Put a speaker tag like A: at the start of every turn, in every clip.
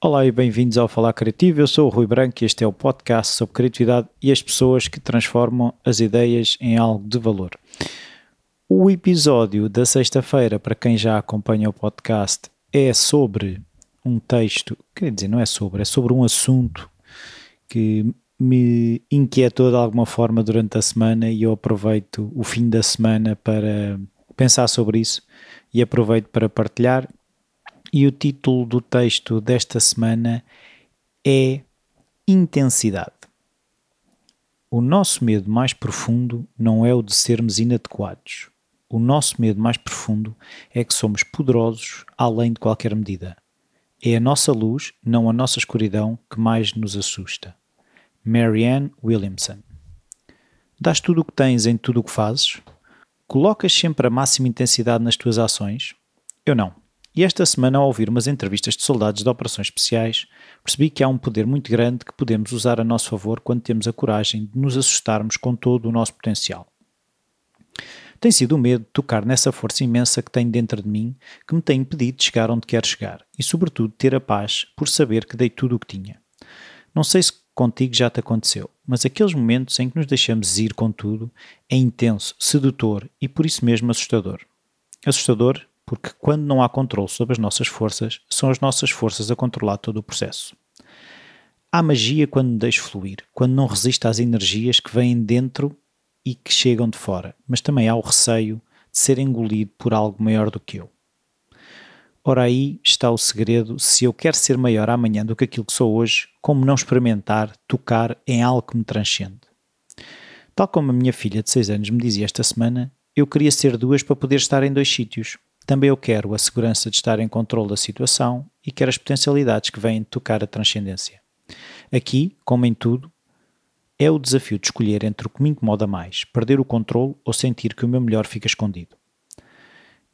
A: Olá e bem-vindos ao Falar Criativo. Eu sou o Rui Branco e este é o podcast sobre criatividade e as pessoas que transformam as ideias em algo de valor. O episódio da sexta-feira, para quem já acompanha o podcast, é sobre um texto, quer dizer, não é sobre, é sobre um assunto que me inquietou de alguma forma durante a semana e eu aproveito o fim da semana para pensar sobre isso e aproveito para partilhar e o título do texto desta semana é Intensidade. O nosso medo mais profundo não é o de sermos inadequados. O nosso medo mais profundo é que somos poderosos além de qualquer medida. É a nossa luz, não a nossa escuridão, que mais nos assusta. Marianne Williamson. Dás tudo o que tens em tudo o que fazes? Colocas sempre a máxima intensidade nas tuas ações? Eu não. E esta semana, ao ouvir umas entrevistas de soldados de operações especiais, percebi que há um poder muito grande que podemos usar a nosso favor quando temos a coragem de nos assustarmos com todo o nosso potencial. Tem sido o medo de tocar nessa força imensa que tenho dentro de mim que me tem impedido de chegar onde quero chegar e, sobretudo, ter a paz por saber que dei tudo o que tinha. Não sei se contigo já te aconteceu, mas aqueles momentos em que nos deixamos ir com tudo é intenso, sedutor e por isso mesmo assustador. Assustador porque quando não há controle sobre as nossas forças, são as nossas forças a controlar todo o processo. Há magia quando deixo fluir, quando não resisto às energias que vêm dentro e que chegam de fora, mas também há o receio de ser engolido por algo maior do que eu. Ora, aí está o segredo se eu quero ser maior amanhã do que aquilo que sou hoje, como não experimentar tocar em algo que me transcende. Tal como a minha filha de 6 anos me dizia esta semana, eu queria ser duas para poder estar em dois sítios, também eu quero a segurança de estar em controle da situação e quero as potencialidades que vêm de tocar a transcendência. Aqui, como em tudo, é o desafio de escolher entre o que me incomoda mais, perder o controle ou sentir que o meu melhor fica escondido.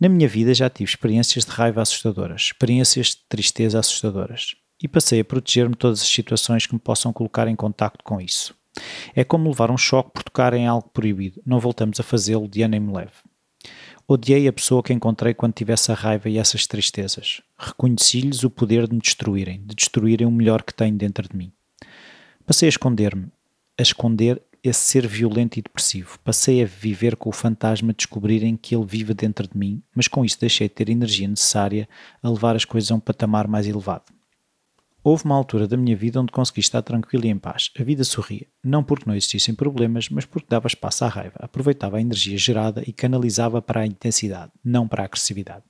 A: Na minha vida já tive experiências de raiva assustadoras, experiências de tristeza assustadoras, e passei a proteger-me de todas as situações que me possam colocar em contacto com isso. É como levar um choque por tocar em algo proibido, não voltamos a fazê-lo de ano em me leve. Odiei a pessoa que encontrei quando tivesse a raiva e essas tristezas. Reconheci-lhes o poder de me destruírem, de destruírem o melhor que tenho dentro de mim. Passei a esconder-me, a esconder esse ser violento e depressivo. Passei a viver com o fantasma de descobrirem que ele vive dentro de mim, mas com isso deixei de ter energia necessária a levar as coisas a um patamar mais elevado. Houve uma altura da minha vida onde consegui estar tranquilo e em paz. A vida sorria, não porque não existissem problemas, mas porque dava espaço à raiva, aproveitava a energia gerada e canalizava para a intensidade, não para a agressividade.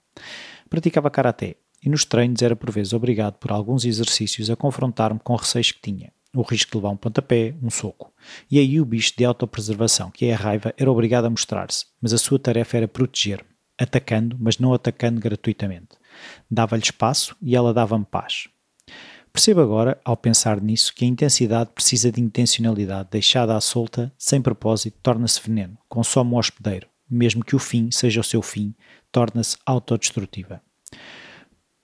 A: Praticava karaté e nos treinos era por vezes obrigado por alguns exercícios a confrontar-me com receios que tinha. O risco de levar um pontapé, um soco. E aí o bicho de autopreservação, que é a raiva, era obrigado a mostrar-se, mas a sua tarefa era proteger-me, atacando, mas não atacando gratuitamente. Dava-lhe espaço e ela dava-me paz. Percebo agora, ao pensar nisso, que a intensidade precisa de intencionalidade. Deixada à solta, sem propósito, torna-se veneno, consome o hospedeiro. Mesmo que o fim seja o seu fim, torna-se autodestrutiva.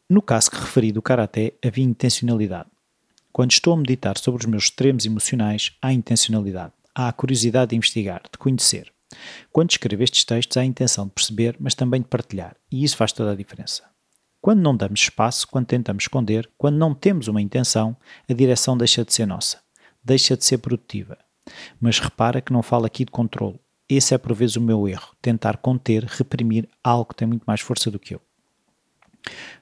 A: No caso que referi do Karaté, havia intencionalidade. Quando estou a meditar sobre os meus extremos emocionais, há intencionalidade. Há a curiosidade de investigar, de conhecer. Quando escrevo estes textos, há a intenção de perceber, mas também de partilhar, e isso faz toda a diferença. Quando não damos espaço, quando tentamos esconder, quando não temos uma intenção, a direção deixa de ser nossa, deixa de ser produtiva. Mas repara que não falo aqui de controle. Esse é por vezes o meu erro, tentar conter, reprimir algo que tem muito mais força do que eu.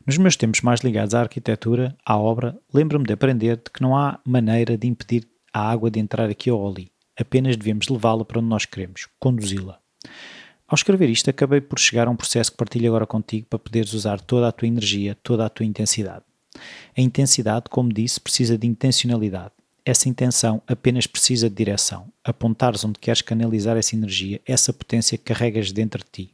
A: Nos meus tempos mais ligados à arquitetura, à obra, lembro-me de aprender de que não há maneira de impedir a água de entrar aqui ou ali. Apenas devemos levá-la para onde nós queremos, conduzi-la. Ao escrever isto, acabei por chegar a um processo que partilho agora contigo para poderes usar toda a tua energia, toda a tua intensidade. A intensidade, como disse, precisa de intencionalidade. Essa intenção apenas precisa de direção. Apontares onde queres canalizar essa energia, essa potência que carregas dentro de ti.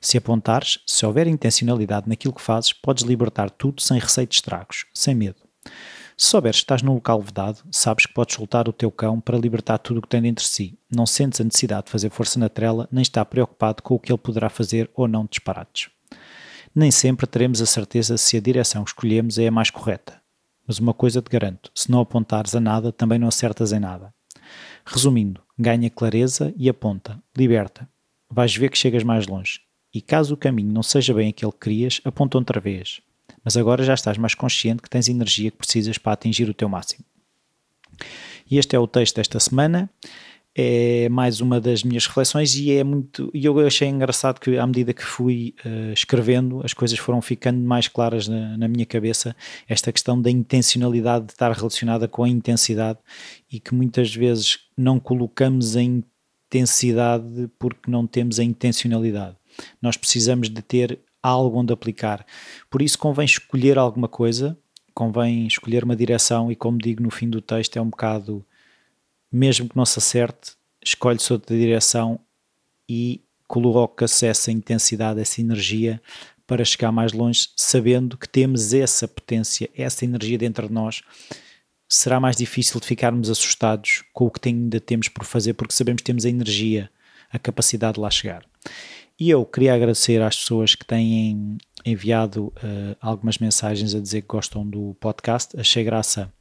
A: Se apontares, se houver intencionalidade naquilo que fazes, podes libertar tudo sem receio de estragos, sem medo. Se souberes que estás num local vedado, sabes que podes soltar o teu cão para libertar tudo o que tem dentro de si. Não sentes a necessidade de fazer força na trela, nem está preocupado com o que ele poderá fazer ou não disparates. Nem sempre teremos a certeza se a direção que escolhemos é a mais correta. Mas uma coisa te garanto: se não apontares a nada, também não acertas em nada. Resumindo, ganha clareza e aponta, liberta. Vais ver que chegas mais longe. E caso o caminho não seja bem aquele que querias, aponta outra vez. Mas agora já estás mais consciente que tens energia que precisas para atingir o teu máximo. E este é o texto desta semana é mais uma das minhas reflexões e é muito e eu achei engraçado que à medida que fui uh, escrevendo as coisas foram ficando mais claras na, na, minha cabeça esta questão da intencionalidade de estar relacionada com a intensidade e que muitas vezes não colocamos a intensidade porque não temos a intencionalidade nós precisamos de ter algo onde aplicar por isso convém escolher alguma coisa convém escolher uma direção e como digo no fim do texto é um bocado mesmo que não se acerte, escolhe-se outra direção e coloca-se essa intensidade, essa energia para chegar mais longe, sabendo que temos essa potência, essa energia dentro de nós. Será mais difícil de ficarmos assustados com o que ainda temos por fazer, porque sabemos que temos a energia, a capacidade de lá chegar. E eu queria agradecer às pessoas que têm enviado uh, algumas mensagens a dizer que gostam do podcast. Achei graça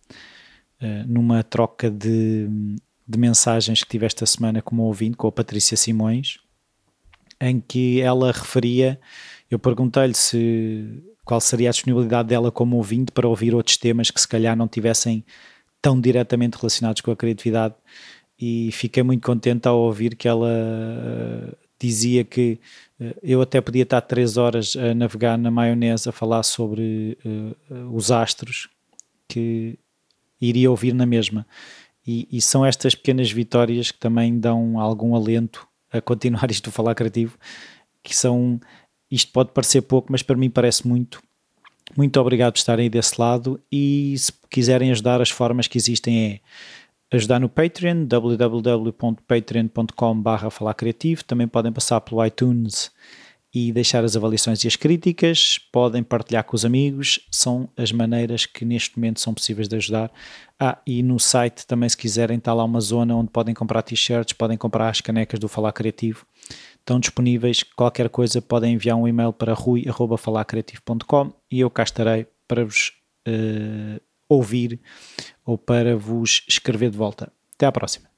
A: uh, numa troca de de mensagens que tive esta semana como ouvinte com a Patrícia Simões, em que ela referia, eu perguntei-lhe se qual seria a disponibilidade dela como ouvinte para ouvir outros temas que se calhar não tivessem tão diretamente relacionados com a criatividade. E fiquei muito contente ao ouvir que ela uh, dizia que uh, eu até podia estar três horas a navegar na maionese a falar sobre uh, os astros que iria ouvir na mesma. E, e, são estas pequenas vitórias que também dão algum alento a continuar isto do falar criativo, que são, isto pode parecer pouco, mas para mim parece muito. Muito obrigado por estarem aí desse lado e se quiserem ajudar, as formas que existem é ajudar no Patreon, www.patreon.com barra falar criativo, também podem passar pelo iTunes e deixar as avaliações e as críticas, podem partilhar com os amigos, são as maneiras que neste momento são possíveis de ajudar. Ah, e no site também se quiserem está lá uma zona onde podem comprar t-shirts, podem comprar as canecas do Falar Criativo, estão disponíveis, qualquer coisa podem enviar um e-mail para rui.falarcreativo.com e eu cá estarei para vos uh, ouvir ou para vos escrever de volta. Até à próxima.